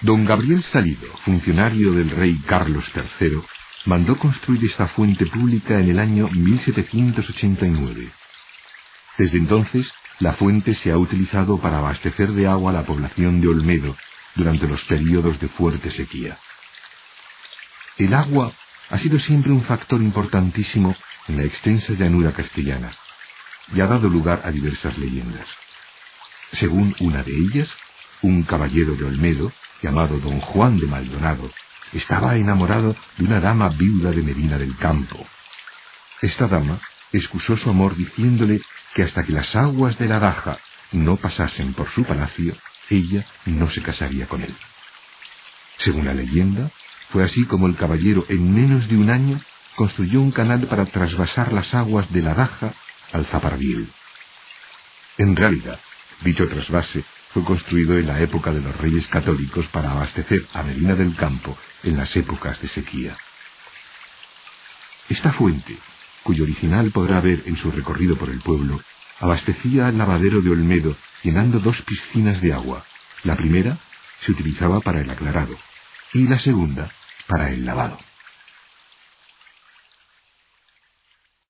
Don Gabriel Salido, funcionario del rey Carlos III, mandó construir esta fuente pública en el año 1789. Desde entonces, la fuente se ha utilizado para abastecer de agua a la población de Olmedo durante los periodos de fuerte sequía. El agua ha sido siempre un factor importantísimo en la extensa llanura castellana y ha dado lugar a diversas leyendas. Según una de ellas, un caballero de Olmedo, llamado don Juan de Maldonado, estaba enamorado de una dama viuda de Medina del Campo. Esta dama excusó su amor diciéndole que hasta que las aguas de la Daja no pasasen por su palacio, ella no se casaría con él. Según la leyenda, fue así como el caballero en menos de un año construyó un canal para trasvasar las aguas de la Daja al Zapardiel. En realidad, dicho trasvase fue construido en la época de los reyes católicos para abastecer a Medina del Campo en las épocas de sequía. Esta fuente, cuyo original podrá ver en su recorrido por el pueblo, abastecía al lavadero de Olmedo llenando dos piscinas de agua. La primera se utilizaba para el aclarado y la segunda para el lavado.